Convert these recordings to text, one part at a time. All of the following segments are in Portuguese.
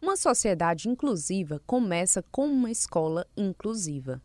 Uma sociedade inclusiva começa com uma escola inclusiva.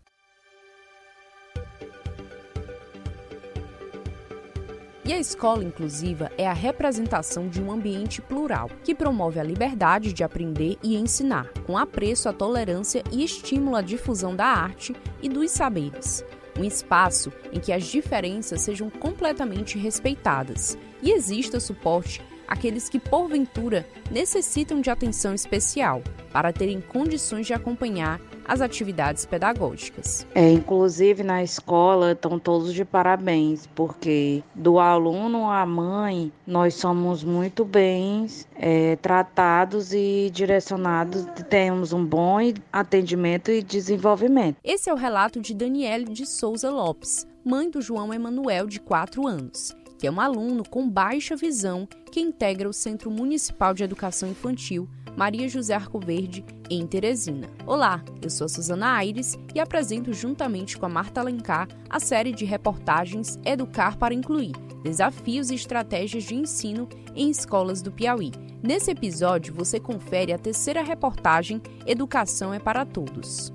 E a escola inclusiva é a representação de um ambiente plural, que promove a liberdade de aprender e ensinar, com apreço à tolerância e estímulo à difusão da arte e dos saberes. Um espaço em que as diferenças sejam completamente respeitadas e exista suporte àqueles que, porventura, necessitam de atenção especial para terem condições de acompanhar as atividades pedagógicas. É, inclusive na escola estão todos de parabéns, porque do aluno à mãe nós somos muito bem é, tratados e direcionados, temos um bom atendimento e desenvolvimento. Esse é o relato de Daniele de Souza Lopes, mãe do João Emanuel, de 4 anos que é um aluno com baixa visão que integra o Centro Municipal de Educação Infantil Maria José Arcoverde, em Teresina. Olá, eu sou Suzana Aires e apresento juntamente com a Marta Alencar a série de reportagens Educar para Incluir Desafios e Estratégias de Ensino em Escolas do Piauí. Nesse episódio, você confere a terceira reportagem Educação é para Todos.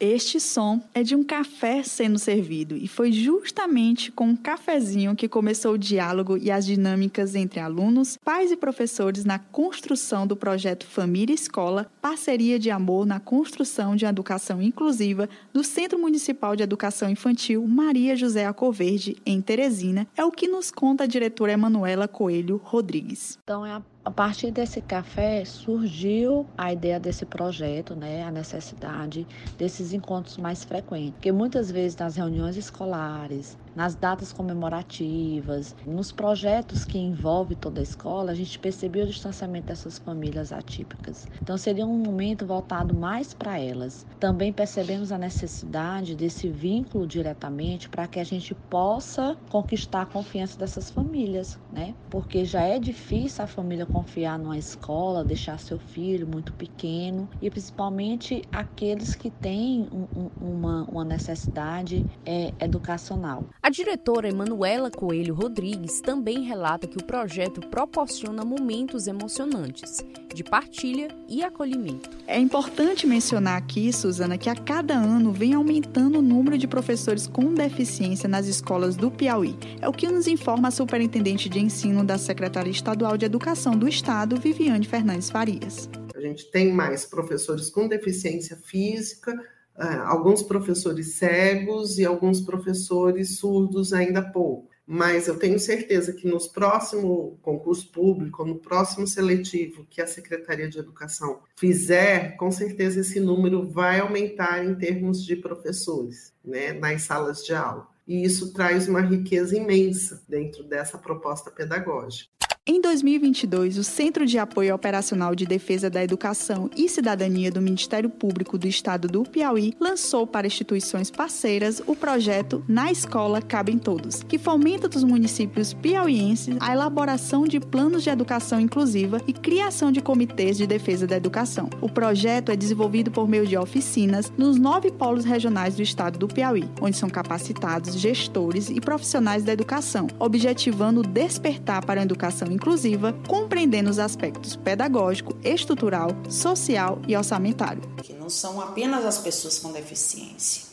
Este som é de um café sendo servido e foi justamente com um cafezinho que começou o diálogo e as dinâmicas entre alunos, pais e professores na construção do projeto Família Escola, parceria de amor na construção de educação inclusiva do Centro Municipal de Educação Infantil Maria José Acoverde, em Teresina, é o que nos conta a diretora Emanuela Coelho Rodrigues. Então é a a partir desse café surgiu a ideia desse projeto, né, a necessidade desses encontros mais frequentes, porque muitas vezes nas reuniões escolares, nas datas comemorativas, nos projetos que envolvem toda a escola, a gente percebeu o distanciamento dessas famílias atípicas. Então seria um momento voltado mais para elas. Também percebemos a necessidade desse vínculo diretamente para que a gente possa conquistar a confiança dessas famílias, né? Porque já é difícil a família confiar numa escola, deixar seu filho muito pequeno e principalmente aqueles que têm um, um, uma, uma necessidade é, educacional. A diretora Emanuela Coelho Rodrigues também relata que o projeto proporciona momentos emocionantes de partilha e acolhimento. É importante mencionar aqui, Suzana, que a cada ano vem aumentando o número de professores com deficiência nas escolas do Piauí. É o que nos informa a superintendente de ensino da Secretaria Estadual de Educação do Estado, Viviane Fernandes Farias. A gente tem mais professores com deficiência física, alguns professores cegos e alguns professores surdos ainda pouco. Mas eu tenho certeza que nos próximo concurso público, no próximo seletivo que a Secretaria de Educação fizer, com certeza esse número vai aumentar em termos de professores, né, nas salas de aula. E isso traz uma riqueza imensa dentro dessa proposta pedagógica. Em 2022, o Centro de Apoio Operacional de Defesa da Educação e Cidadania do Ministério Público do Estado do Piauí lançou para instituições parceiras o projeto Na Escola Cabem Todos, que fomenta dos municípios piauienses a elaboração de planos de educação inclusiva e criação de comitês de defesa da educação. O projeto é desenvolvido por meio de oficinas nos nove polos regionais do estado do Piauí, onde são capacitados gestores e profissionais da educação, objetivando despertar para a educação inclusiva, compreendendo os aspectos pedagógico, estrutural, social e orçamentário. Que não são apenas as pessoas com deficiência,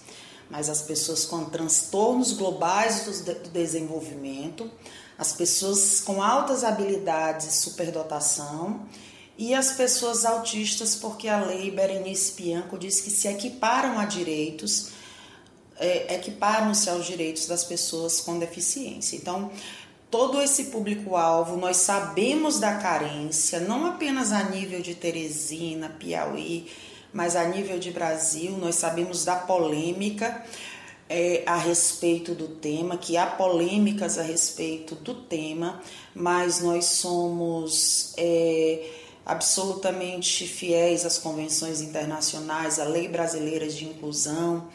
mas as pessoas com transtornos globais do desenvolvimento, as pessoas com altas habilidades e superdotação e as pessoas autistas, porque a lei Berenice Bianco diz que se equiparam a direitos, é, equiparam-se aos direitos das pessoas com deficiência. Então, todo esse público-alvo, nós sabemos da carência, não apenas a nível de Teresina, Piauí, mas a nível de Brasil, nós sabemos da polêmica é, a respeito do tema, que há polêmicas a respeito do tema, mas nós somos é, absolutamente fiéis às convenções internacionais, à lei brasileira de inclusão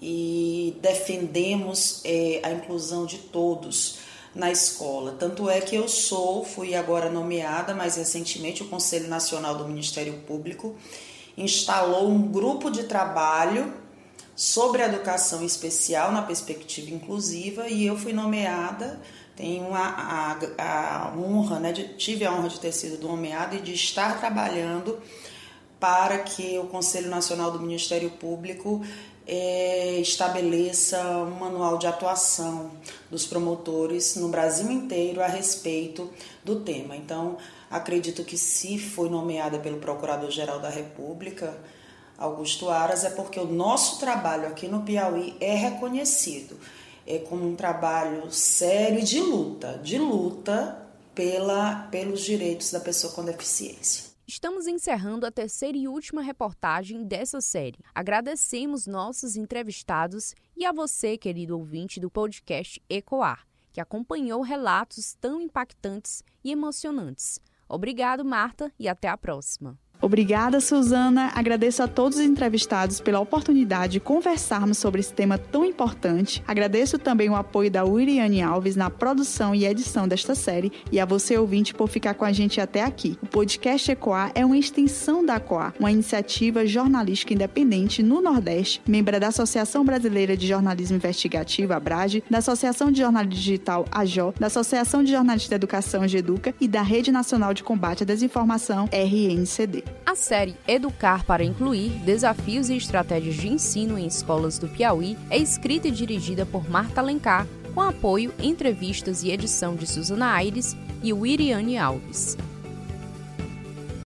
e defendemos é, a inclusão de todos na escola. Tanto é que eu sou, fui agora nomeada, mais recentemente, o Conselho Nacional do Ministério Público instalou um grupo de trabalho sobre educação especial na perspectiva inclusiva e eu fui nomeada tenho a, a, a honra, né, de, tive a honra de ter sido nomeada e de estar trabalhando para que o Conselho Nacional do Ministério Público é, estabeleça um manual de atuação dos promotores no Brasil inteiro a respeito do tema. Então, acredito que se foi nomeada pelo Procurador-Geral da República, Augusto Aras, é porque o nosso trabalho aqui no Piauí é reconhecido é como um trabalho sério de luta, de luta pela, pelos direitos da pessoa com deficiência. Estamos encerrando a terceira e última reportagem dessa série. Agradecemos nossos entrevistados e a você, querido ouvinte do podcast Ecoar, que acompanhou relatos tão impactantes e emocionantes. Obrigado, Marta, e até a próxima. Obrigada, Suzana. Agradeço a todos os entrevistados pela oportunidade de conversarmos sobre esse tema tão importante. Agradeço também o apoio da Uriane Alves na produção e edição desta série e a você, ouvinte, por ficar com a gente até aqui. O podcast Ecoar é uma extensão da Coar, uma iniciativa jornalística independente no Nordeste, membro da Associação Brasileira de Jornalismo Investigativo, ABRAGE, da Associação de Jornalismo Digital, AJO, da Associação de Jornalistas da Educação, GEDUCA, e da Rede Nacional de Combate à Desinformação, RNCD. A série Educar para Incluir Desafios e Estratégias de Ensino em Escolas do Piauí é escrita e dirigida por Marta Alencar, com apoio, entrevistas e edição de Suzana Aires e Wiriane Alves.